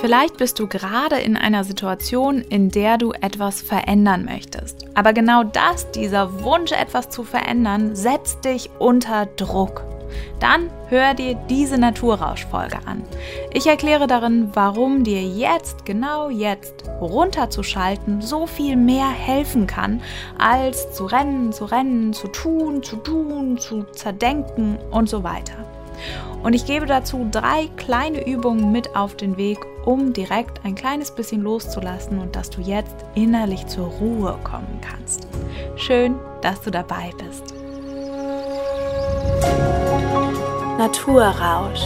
Vielleicht bist du gerade in einer Situation, in der du etwas verändern möchtest. Aber genau das, dieser Wunsch, etwas zu verändern, setzt dich unter Druck. Dann hör dir diese Naturrauschfolge an. Ich erkläre darin, warum dir jetzt, genau jetzt, runterzuschalten so viel mehr helfen kann, als zu rennen, zu rennen, zu tun, zu tun, zu zerdenken und so weiter. Und ich gebe dazu drei kleine Übungen mit auf den Weg, um direkt ein kleines bisschen loszulassen und dass du jetzt innerlich zur Ruhe kommen kannst. Schön, dass du dabei bist. Naturrausch.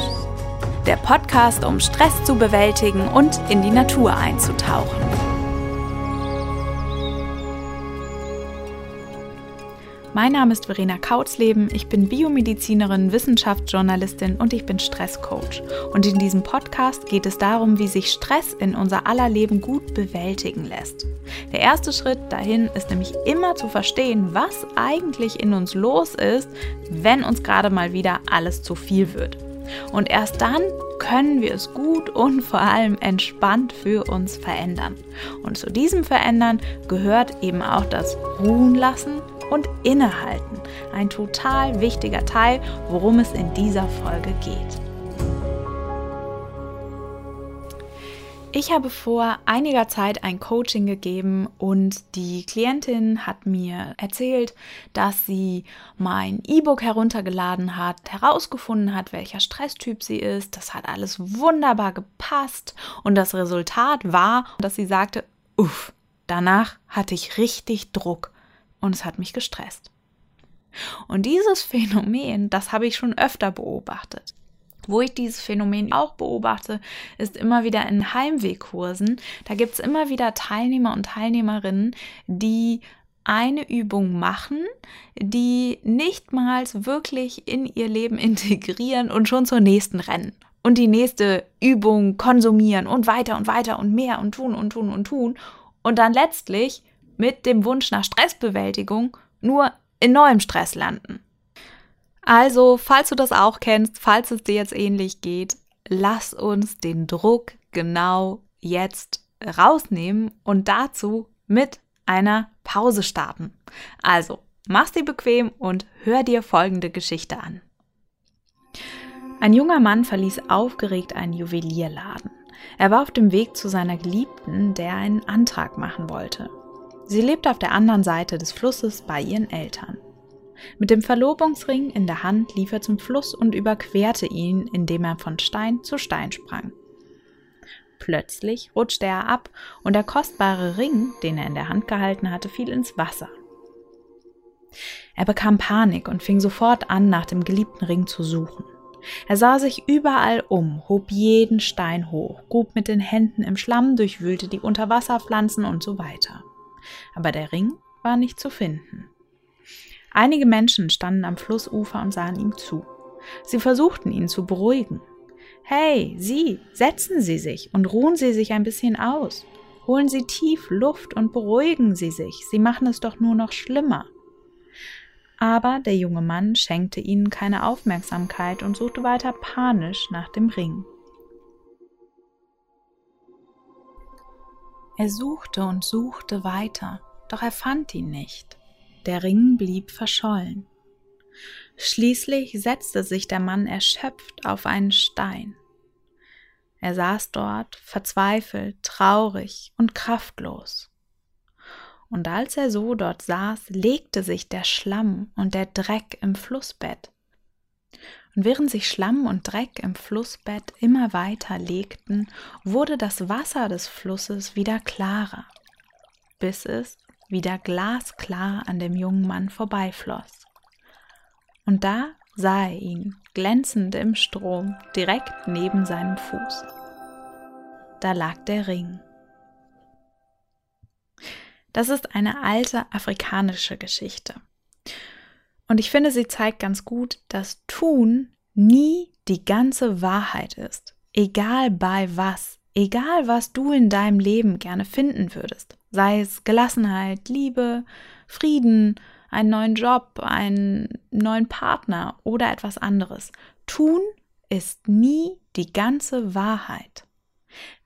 Der Podcast, um Stress zu bewältigen und in die Natur einzutauchen. Mein Name ist Verena Kautzleben, ich bin Biomedizinerin, Wissenschaftsjournalistin und ich bin Stresscoach. Und in diesem Podcast geht es darum, wie sich Stress in unser aller Leben gut bewältigen lässt. Der erste Schritt dahin ist nämlich immer zu verstehen, was eigentlich in uns los ist, wenn uns gerade mal wieder alles zu viel wird. Und erst dann können wir es gut und vor allem entspannt für uns verändern. Und zu diesem Verändern gehört eben auch das Ruhen lassen und Innehalten. Ein total wichtiger Teil, worum es in dieser Folge geht. Ich habe vor einiger Zeit ein Coaching gegeben und die Klientin hat mir erzählt, dass sie mein E-Book heruntergeladen hat, herausgefunden hat, welcher Stresstyp sie ist. Das hat alles wunderbar gepasst und das Resultat war, dass sie sagte, uff, danach hatte ich richtig Druck und es hat mich gestresst. Und dieses Phänomen, das habe ich schon öfter beobachtet. Wo ich dieses Phänomen auch beobachte, ist immer wieder in Heimwegkursen. Da gibt es immer wieder Teilnehmer und Teilnehmerinnen, die eine Übung machen, die nichtmals wirklich in ihr Leben integrieren und schon zur nächsten rennen. Und die nächste Übung konsumieren und weiter und weiter und mehr und tun und tun und tun. Und dann letztlich mit dem Wunsch nach Stressbewältigung nur in neuem Stress landen. Also, falls du das auch kennst, falls es dir jetzt ähnlich geht, lass uns den Druck genau jetzt rausnehmen und dazu mit einer Pause starten. Also, mach's dir bequem und hör dir folgende Geschichte an. Ein junger Mann verließ aufgeregt einen Juwelierladen. Er war auf dem Weg zu seiner Geliebten, der einen Antrag machen wollte. Sie lebt auf der anderen Seite des Flusses bei ihren Eltern. Mit dem Verlobungsring in der Hand lief er zum Fluss und überquerte ihn, indem er von Stein zu Stein sprang. Plötzlich rutschte er ab und der kostbare Ring, den er in der Hand gehalten hatte, fiel ins Wasser. Er bekam Panik und fing sofort an, nach dem geliebten Ring zu suchen. Er sah sich überall um, hob jeden Stein hoch, grub mit den Händen im Schlamm, durchwühlte die Unterwasserpflanzen und so weiter aber der Ring war nicht zu finden. Einige Menschen standen am Flussufer und sahen ihm zu. Sie versuchten ihn zu beruhigen. Hey, Sie, setzen Sie sich und ruhen Sie sich ein bisschen aus. Holen Sie tief Luft und beruhigen Sie sich. Sie machen es doch nur noch schlimmer. Aber der junge Mann schenkte ihnen keine Aufmerksamkeit und suchte weiter panisch nach dem Ring. Er suchte und suchte weiter, doch er fand ihn nicht. Der Ring blieb verschollen. Schließlich setzte sich der Mann erschöpft auf einen Stein. Er saß dort, verzweifelt, traurig und kraftlos. Und als er so dort saß, legte sich der Schlamm und der Dreck im Flussbett und während sich Schlamm und Dreck im Flussbett immer weiter legten, wurde das Wasser des Flusses wieder klarer, bis es wieder glasklar an dem jungen Mann vorbeifloss. Und da sah er ihn, glänzend im Strom, direkt neben seinem Fuß. Da lag der Ring. Das ist eine alte afrikanische Geschichte. Und ich finde, sie zeigt ganz gut, dass Tun nie die ganze Wahrheit ist. Egal bei was, egal was du in deinem Leben gerne finden würdest. Sei es Gelassenheit, Liebe, Frieden, einen neuen Job, einen neuen Partner oder etwas anderes. Tun ist nie die ganze Wahrheit.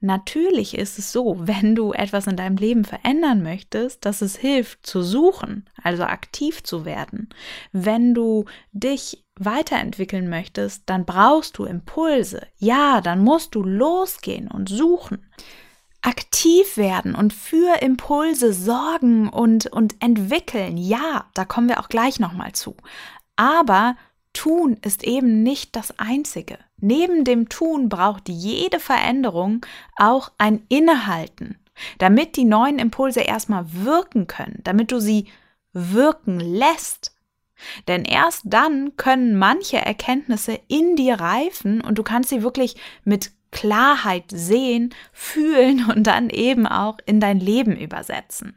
Natürlich ist es so, wenn du etwas in deinem Leben verändern möchtest, dass es hilft zu suchen, also aktiv zu werden. Wenn du dich weiterentwickeln möchtest, dann brauchst du Impulse. Ja, dann musst du losgehen und suchen. Aktiv werden und für Impulse sorgen und, und entwickeln. Ja, da kommen wir auch gleich nochmal zu. Aber Tun ist eben nicht das Einzige. Neben dem Tun braucht jede Veränderung auch ein Innehalten, damit die neuen Impulse erstmal wirken können, damit du sie wirken lässt. Denn erst dann können manche Erkenntnisse in dir reifen und du kannst sie wirklich mit Klarheit sehen, fühlen und dann eben auch in dein Leben übersetzen.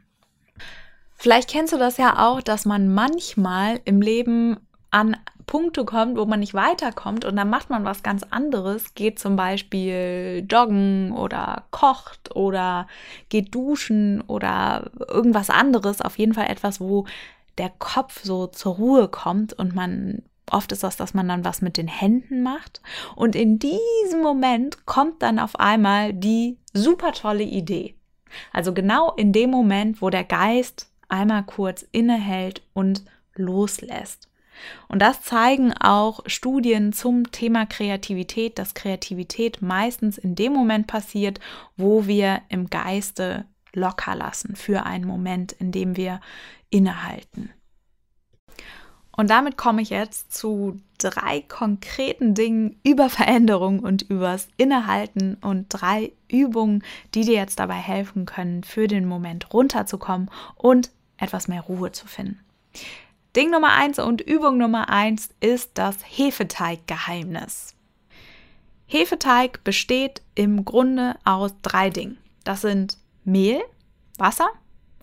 Vielleicht kennst du das ja auch, dass man manchmal im Leben an Punkte kommt, wo man nicht weiterkommt und dann macht man was ganz anderes, geht zum Beispiel joggen oder kocht oder geht duschen oder irgendwas anderes, auf jeden Fall etwas, wo der Kopf so zur Ruhe kommt und man Oft ist das, dass man dann was mit den Händen macht. Und in diesem Moment kommt dann auf einmal die super tolle Idee. Also genau in dem Moment, wo der Geist einmal kurz innehält und loslässt. Und das zeigen auch Studien zum Thema Kreativität, dass Kreativität meistens in dem Moment passiert, wo wir im Geiste locker lassen für einen Moment, in dem wir innehalten. Und damit komme ich jetzt zu drei konkreten Dingen über Veränderung und übers Innehalten und drei Übungen, die dir jetzt dabei helfen können, für den Moment runterzukommen und etwas mehr Ruhe zu finden. Ding Nummer eins und Übung Nummer eins ist das Hefeteiggeheimnis. Hefeteig besteht im Grunde aus drei Dingen. Das sind Mehl, Wasser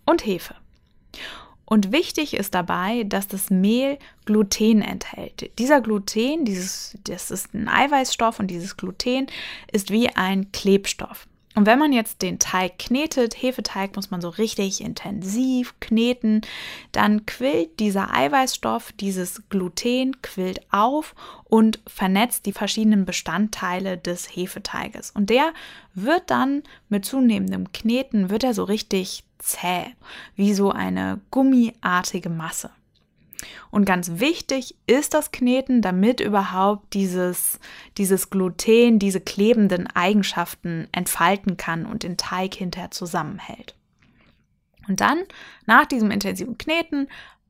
und Hefe. Und wichtig ist dabei, dass das Mehl Gluten enthält. Dieser Gluten, dieses, das ist ein Eiweißstoff und dieses Gluten ist wie ein Klebstoff. Und wenn man jetzt den Teig knetet, Hefeteig muss man so richtig intensiv kneten, dann quillt dieser Eiweißstoff, dieses Gluten quillt auf und vernetzt die verschiedenen Bestandteile des Hefeteiges. Und der wird dann mit zunehmendem Kneten, wird er so richtig zäh, wie so eine gummiartige Masse. Und ganz wichtig ist das Kneten, damit überhaupt dieses, dieses Gluten, diese klebenden Eigenschaften entfalten kann und den Teig hinterher zusammenhält. Und dann, nach diesem intensiven Kneten,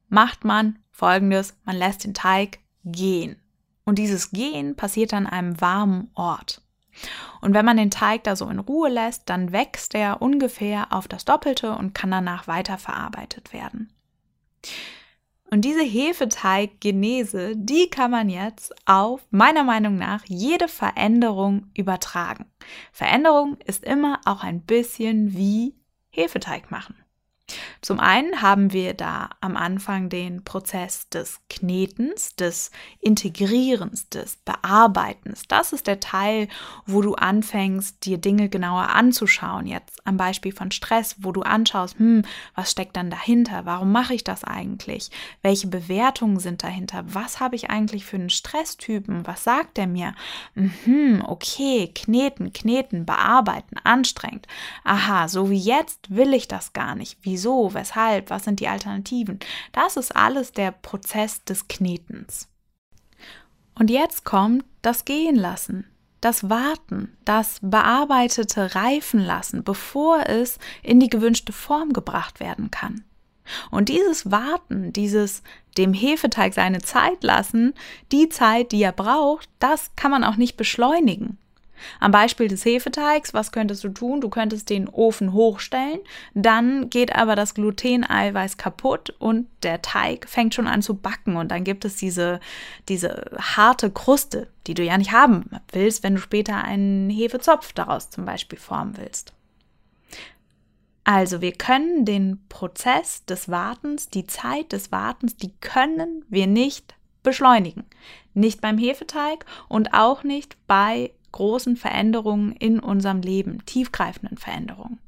macht man folgendes: Man lässt den Teig gehen. Und dieses Gehen passiert an einem warmen Ort. Und wenn man den Teig da so in Ruhe lässt, dann wächst er ungefähr auf das Doppelte und kann danach weiterverarbeitet werden. Und diese Hefeteiggenese, die kann man jetzt auf meiner Meinung nach jede Veränderung übertragen. Veränderung ist immer auch ein bisschen wie Hefeteig machen. Zum einen haben wir da am Anfang den Prozess des Knetens, des Integrierens, des Bearbeitens. Das ist der Teil, wo du anfängst, dir Dinge genauer anzuschauen. Jetzt am Beispiel von Stress, wo du anschaust, hm, was steckt dann dahinter? Warum mache ich das eigentlich? Welche Bewertungen sind dahinter? Was habe ich eigentlich für einen Stresstypen? Was sagt er mir? Mhm, okay, kneten, kneten, bearbeiten, anstrengend. Aha, so wie jetzt will ich das gar nicht. Wie wieso, weshalb, was sind die Alternativen. Das ist alles der Prozess des Knetens. Und jetzt kommt das Gehen lassen, das Warten, das bearbeitete Reifen lassen, bevor es in die gewünschte Form gebracht werden kann. Und dieses Warten, dieses dem Hefeteig seine Zeit lassen, die Zeit, die er braucht, das kann man auch nicht beschleunigen. Am Beispiel des Hefeteigs, was könntest du tun? Du könntest den Ofen hochstellen, dann geht aber das Gluteneiweiß kaputt und der Teig fängt schon an zu backen und dann gibt es diese, diese harte Kruste, die du ja nicht haben willst, wenn du später einen Hefezopf daraus zum Beispiel formen willst. Also wir können den Prozess des Wartens, die Zeit des Wartens, die können wir nicht beschleunigen. Nicht beim Hefeteig und auch nicht bei großen Veränderungen in unserem Leben, tiefgreifenden Veränderungen.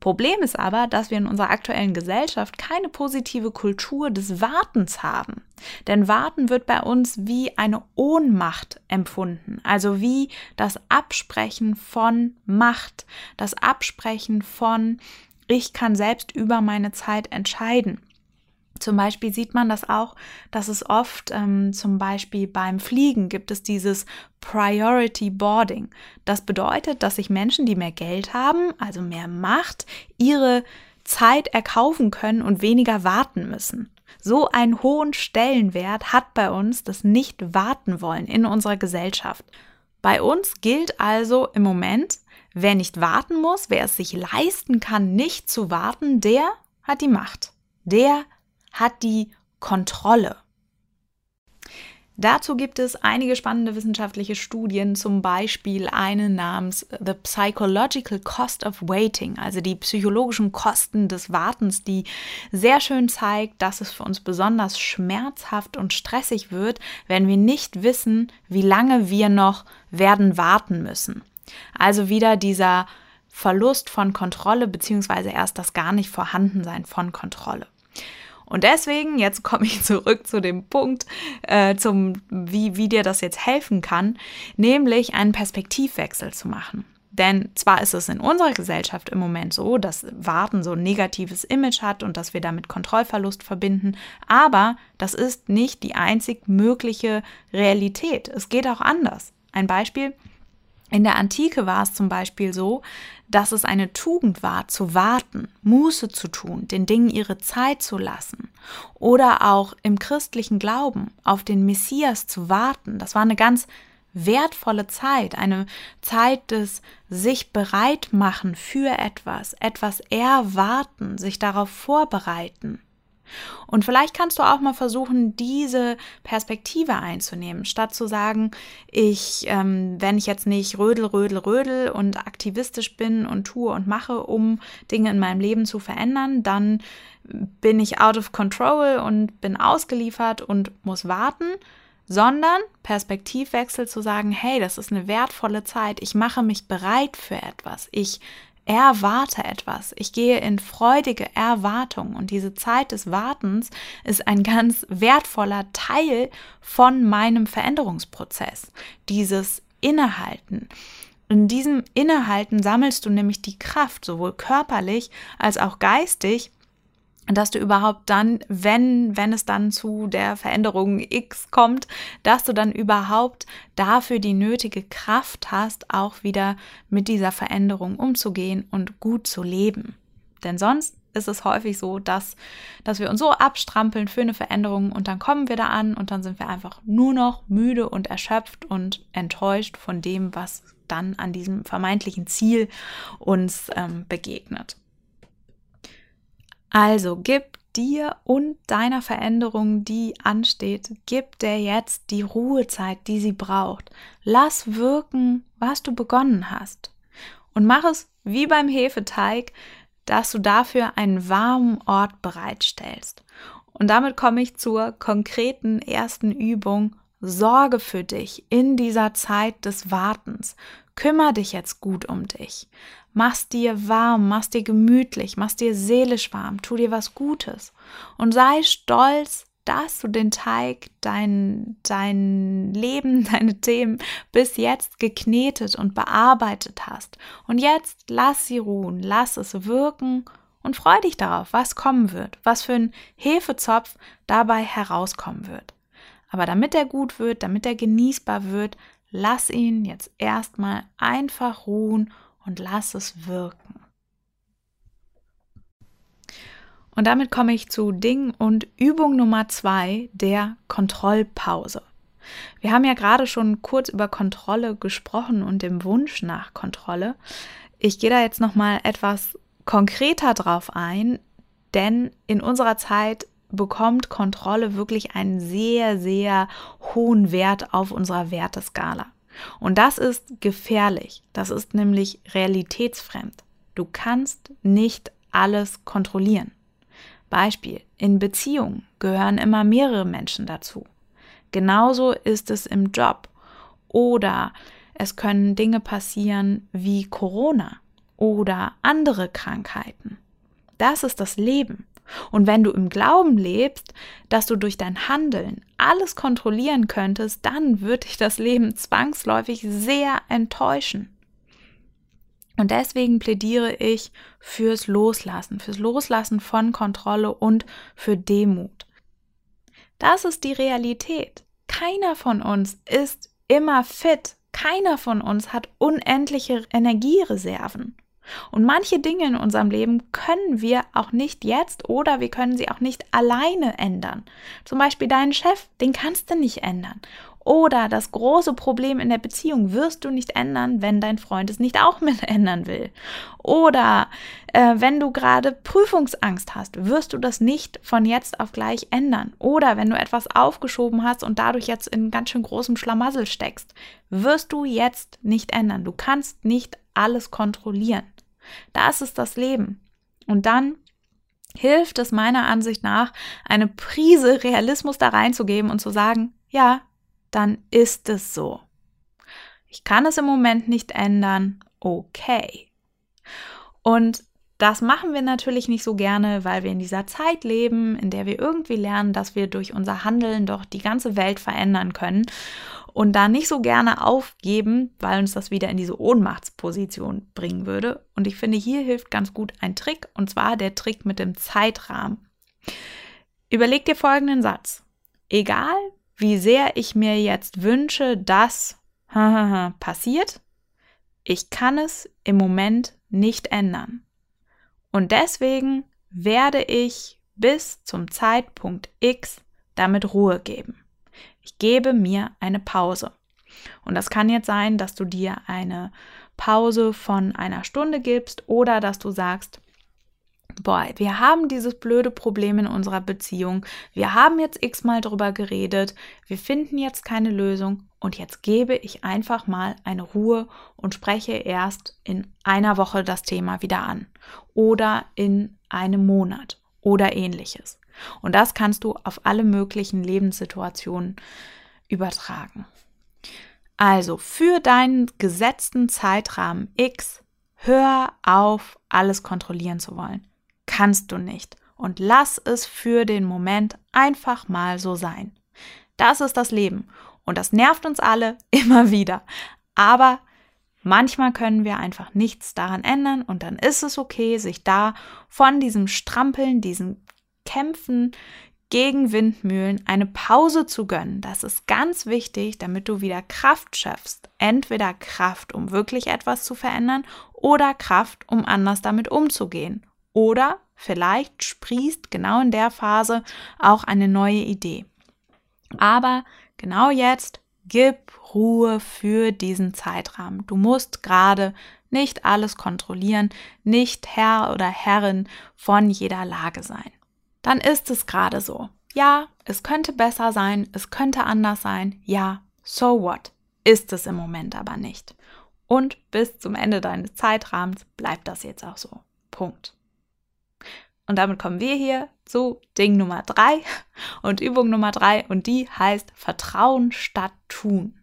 Problem ist aber, dass wir in unserer aktuellen Gesellschaft keine positive Kultur des Wartens haben. Denn Warten wird bei uns wie eine Ohnmacht empfunden, also wie das Absprechen von Macht, das Absprechen von ich kann selbst über meine Zeit entscheiden. Zum Beispiel sieht man das auch, dass es oft ähm, zum Beispiel beim Fliegen gibt es dieses Priority Boarding. Das bedeutet, dass sich Menschen, die mehr Geld haben, also mehr Macht, ihre Zeit erkaufen können und weniger warten müssen. So einen hohen Stellenwert hat bei uns das nicht warten wollen in unserer Gesellschaft. Bei uns gilt also im Moment, wer nicht warten muss, wer es sich leisten kann, nicht zu warten, der hat die Macht. Der hat die Kontrolle. Dazu gibt es einige spannende wissenschaftliche Studien, zum Beispiel eine namens The Psychological Cost of Waiting, also die psychologischen Kosten des Wartens, die sehr schön zeigt, dass es für uns besonders schmerzhaft und stressig wird, wenn wir nicht wissen, wie lange wir noch werden warten müssen. Also wieder dieser Verlust von Kontrolle beziehungsweise erst das gar nicht Vorhandensein von Kontrolle. Und deswegen, jetzt komme ich zurück zu dem Punkt, äh, zum, wie, wie dir das jetzt helfen kann, nämlich einen Perspektivwechsel zu machen. Denn zwar ist es in unserer Gesellschaft im Moment so, dass Warten so ein negatives Image hat und dass wir damit Kontrollverlust verbinden, aber das ist nicht die einzig mögliche Realität. Es geht auch anders. Ein Beispiel, in der Antike war es zum Beispiel so, dass es eine Tugend war, zu warten, Muße zu tun, den Dingen ihre Zeit zu lassen. Oder auch im christlichen Glauben auf den Messias zu warten. Das war eine ganz wertvolle Zeit, eine Zeit des sich bereit machen für etwas, etwas erwarten, sich darauf vorbereiten. Und vielleicht kannst du auch mal versuchen, diese Perspektive einzunehmen, statt zu sagen, ich, ähm, wenn ich jetzt nicht rödel, rödel, rödel und aktivistisch bin und tue und mache, um Dinge in meinem Leben zu verändern, dann bin ich out of control und bin ausgeliefert und muss warten, sondern Perspektivwechsel zu sagen, hey, das ist eine wertvolle Zeit, ich mache mich bereit für etwas, ich erwarte etwas. Ich gehe in freudige Erwartung und diese Zeit des Wartens ist ein ganz wertvoller Teil von meinem Veränderungsprozess. Dieses Innehalten. In diesem Innehalten sammelst du nämlich die Kraft, sowohl körperlich als auch geistig, dass du überhaupt dann, wenn, wenn es dann zu der Veränderung X kommt, dass du dann überhaupt dafür die nötige Kraft hast, auch wieder mit dieser Veränderung umzugehen und gut zu leben. Denn sonst ist es häufig so, dass, dass wir uns so abstrampeln für eine Veränderung und dann kommen wir da an und dann sind wir einfach nur noch müde und erschöpft und enttäuscht von dem, was dann an diesem vermeintlichen Ziel uns ähm, begegnet. Also gib dir und deiner Veränderung, die ansteht, gib dir jetzt die Ruhezeit, die sie braucht. Lass wirken, was du begonnen hast. Und mach es wie beim Hefeteig, dass du dafür einen warmen Ort bereitstellst. Und damit komme ich zur konkreten ersten Übung. Sorge für dich in dieser Zeit des Wartens. Kümmer dich jetzt gut um dich mach's dir warm, mach's dir gemütlich, mach's dir seelisch warm, tu dir was Gutes und sei stolz, dass du den Teig, dein, dein Leben, deine Themen bis jetzt geknetet und bearbeitet hast. Und jetzt lass sie ruhen, lass es wirken und freu dich darauf, was kommen wird, was für ein Hefezopf dabei herauskommen wird. Aber damit er gut wird, damit er genießbar wird, lass ihn jetzt erstmal einfach ruhen und lass es wirken. Und damit komme ich zu Ding und Übung Nummer zwei der Kontrollpause. Wir haben ja gerade schon kurz über Kontrolle gesprochen und dem Wunsch nach Kontrolle. Ich gehe da jetzt noch mal etwas konkreter drauf ein, denn in unserer Zeit bekommt Kontrolle wirklich einen sehr, sehr hohen Wert auf unserer Werteskala. Und das ist gefährlich. Das ist nämlich realitätsfremd. Du kannst nicht alles kontrollieren. Beispiel, in Beziehungen gehören immer mehrere Menschen dazu. Genauso ist es im Job. Oder es können Dinge passieren wie Corona oder andere Krankheiten. Das ist das Leben. Und wenn du im Glauben lebst, dass du durch dein Handeln alles kontrollieren könntest, dann wird dich das Leben zwangsläufig sehr enttäuschen. Und deswegen plädiere ich fürs Loslassen, fürs Loslassen von Kontrolle und für Demut. Das ist die Realität. Keiner von uns ist immer fit. Keiner von uns hat unendliche Energiereserven. Und manche Dinge in unserem Leben können wir auch nicht jetzt oder wir können sie auch nicht alleine ändern. Zum Beispiel deinen Chef, den kannst du nicht ändern. Oder das große Problem in der Beziehung wirst du nicht ändern, wenn dein Freund es nicht auch mit ändern will. Oder äh, wenn du gerade Prüfungsangst hast, wirst du das nicht von jetzt auf gleich ändern. Oder wenn du etwas aufgeschoben hast und dadurch jetzt in ganz schön großem Schlamassel steckst, wirst du jetzt nicht ändern. Du kannst nicht alles kontrollieren. Das ist das Leben. Und dann hilft es meiner Ansicht nach, eine Prise Realismus da reinzugeben und zu sagen, ja, dann ist es so. Ich kann es im Moment nicht ändern, okay. Und das machen wir natürlich nicht so gerne, weil wir in dieser Zeit leben, in der wir irgendwie lernen, dass wir durch unser Handeln doch die ganze Welt verändern können und da nicht so gerne aufgeben, weil uns das wieder in diese Ohnmachtsposition bringen würde. Und ich finde, hier hilft ganz gut ein Trick, und zwar der Trick mit dem Zeitrahmen. Überleg dir folgenden Satz. Egal, wie sehr ich mir jetzt wünsche, dass passiert, ich kann es im Moment nicht ändern. Und deswegen werde ich bis zum Zeitpunkt X damit Ruhe geben. Ich gebe mir eine Pause. Und das kann jetzt sein, dass du dir eine Pause von einer Stunde gibst oder dass du sagst, boah, wir haben dieses blöde Problem in unserer Beziehung, wir haben jetzt x-mal drüber geredet, wir finden jetzt keine Lösung und jetzt gebe ich einfach mal eine Ruhe und spreche erst in einer Woche das Thema wieder an oder in einem Monat oder ähnliches. Und das kannst du auf alle möglichen Lebenssituationen übertragen. Also für deinen gesetzten Zeitrahmen X, hör auf, alles kontrollieren zu wollen. Kannst du nicht. Und lass es für den Moment einfach mal so sein. Das ist das Leben. Und das nervt uns alle immer wieder. Aber manchmal können wir einfach nichts daran ändern und dann ist es okay, sich da von diesem Strampeln, diesen Kämpfen gegen Windmühlen eine Pause zu gönnen. Das ist ganz wichtig, damit du wieder Kraft schaffst. Entweder Kraft, um wirklich etwas zu verändern oder Kraft, um anders damit umzugehen. Oder vielleicht sprießt genau in der Phase auch eine neue Idee. Aber genau jetzt gib Ruhe für diesen Zeitrahmen. Du musst gerade nicht alles kontrollieren, nicht Herr oder Herrin von jeder Lage sein dann ist es gerade so. Ja, es könnte besser sein, es könnte anders sein. Ja, so what? Ist es im Moment aber nicht. Und bis zum Ende deines Zeitrahmens bleibt das jetzt auch so. Punkt. Und damit kommen wir hier zu Ding Nummer drei und Übung Nummer drei und die heißt Vertrauen statt tun.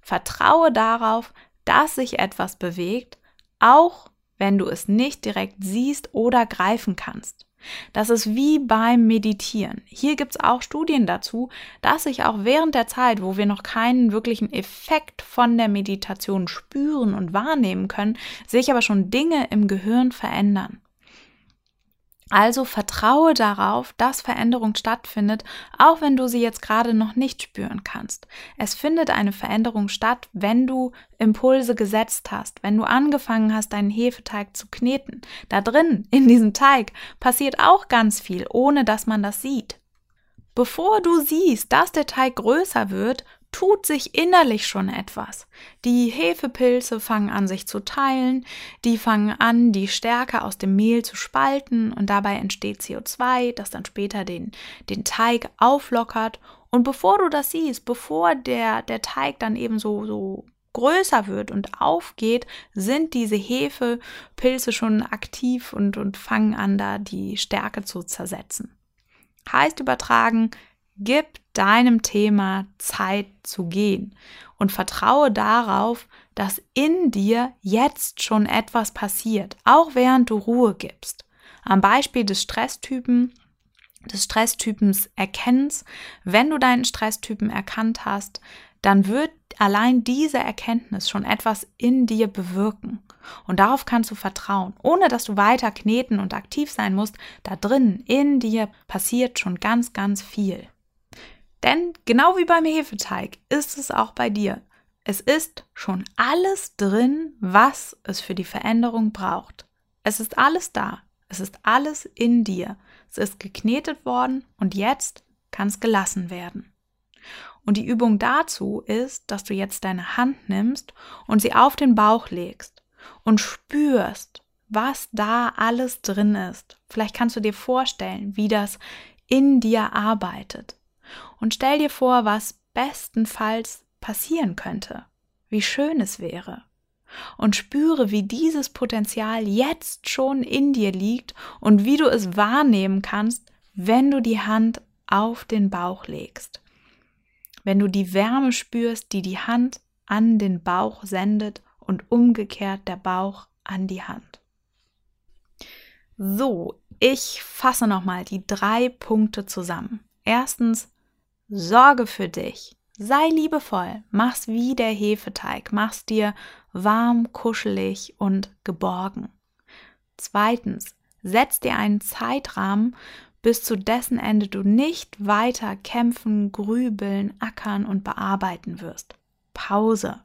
Vertraue darauf, dass sich etwas bewegt, auch wenn du es nicht direkt siehst oder greifen kannst. Das ist wie beim Meditieren. Hier gibt es auch Studien dazu, dass sich auch während der Zeit, wo wir noch keinen wirklichen Effekt von der Meditation spüren und wahrnehmen können, sich aber schon Dinge im Gehirn verändern. Also vertraue darauf, dass Veränderung stattfindet, auch wenn du sie jetzt gerade noch nicht spüren kannst. Es findet eine Veränderung statt, wenn du Impulse gesetzt hast, wenn du angefangen hast, deinen Hefeteig zu kneten. Da drin, in diesem Teig, passiert auch ganz viel, ohne dass man das sieht. Bevor du siehst, dass der Teig größer wird, tut sich innerlich schon etwas. Die Hefepilze fangen an, sich zu teilen, die fangen an, die Stärke aus dem Mehl zu spalten und dabei entsteht CO2, das dann später den, den Teig auflockert. Und bevor du das siehst, bevor der, der Teig dann eben so, so größer wird und aufgeht, sind diese Hefepilze schon aktiv und, und fangen an, da die Stärke zu zersetzen. Heißt übertragen, Gib deinem Thema Zeit zu gehen und vertraue darauf, dass in dir jetzt schon etwas passiert, auch während du Ruhe gibst. Am Beispiel des Stresstypen, des Stresstypens erkennst, wenn du deinen Stresstypen erkannt hast, dann wird allein diese Erkenntnis schon etwas in dir bewirken. Und darauf kannst du vertrauen, ohne dass du weiter kneten und aktiv sein musst. Da drin, in dir, passiert schon ganz, ganz viel. Denn genau wie beim Hefeteig ist es auch bei dir. Es ist schon alles drin, was es für die Veränderung braucht. Es ist alles da. Es ist alles in dir. Es ist geknetet worden und jetzt kann es gelassen werden. Und die Übung dazu ist, dass du jetzt deine Hand nimmst und sie auf den Bauch legst und spürst, was da alles drin ist. Vielleicht kannst du dir vorstellen, wie das in dir arbeitet. Und stell dir vor, was bestenfalls passieren könnte, wie schön es wäre. Und spüre, wie dieses Potenzial jetzt schon in dir liegt und wie du es wahrnehmen kannst, wenn du die Hand auf den Bauch legst. Wenn du die Wärme spürst, die die Hand an den Bauch sendet und umgekehrt der Bauch an die Hand. So, ich fasse nochmal die drei Punkte zusammen. Erstens, sorge für dich. Sei liebevoll, mach's wie der Hefeteig, mach's dir warm, kuschelig und geborgen. Zweitens, setz dir einen Zeitrahmen, bis zu dessen Ende du nicht weiter kämpfen, grübeln, ackern und bearbeiten wirst. Pause.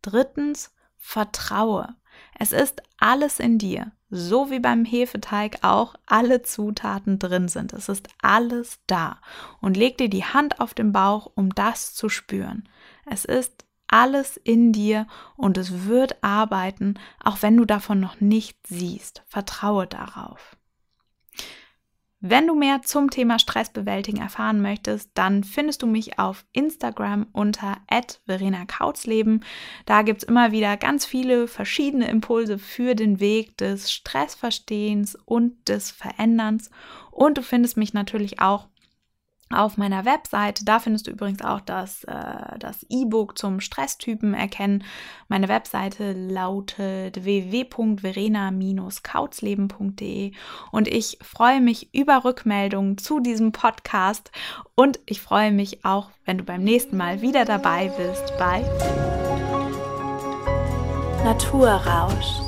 Drittens, vertraue. Es ist alles in dir, so wie beim Hefeteig auch alle Zutaten drin sind. Es ist alles da. Und leg dir die Hand auf den Bauch, um das zu spüren. Es ist alles in dir und es wird arbeiten, auch wenn du davon noch nicht siehst. Vertraue darauf. Wenn du mehr zum Thema Stressbewältigen erfahren möchtest, dann findest du mich auf Instagram unter Verena Kautzleben. Da gibt es immer wieder ganz viele verschiedene Impulse für den Weg des Stressverstehens und des Veränderns. Und du findest mich natürlich auch auf meiner Webseite. Da findest du übrigens auch das äh, das E-Book zum Stresstypen erkennen. Meine Webseite lautet www.verena-kautzleben.de und ich freue mich über Rückmeldungen zu diesem Podcast und ich freue mich auch, wenn du beim nächsten Mal wieder dabei bist bei Naturrausch.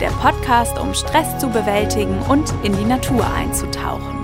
Der Podcast, um Stress zu bewältigen und in die Natur einzutauchen.